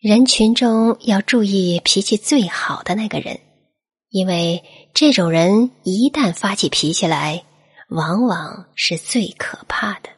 人群中要注意脾气最好的那个人因为这种人一旦发起脾气来往往是最可怕的。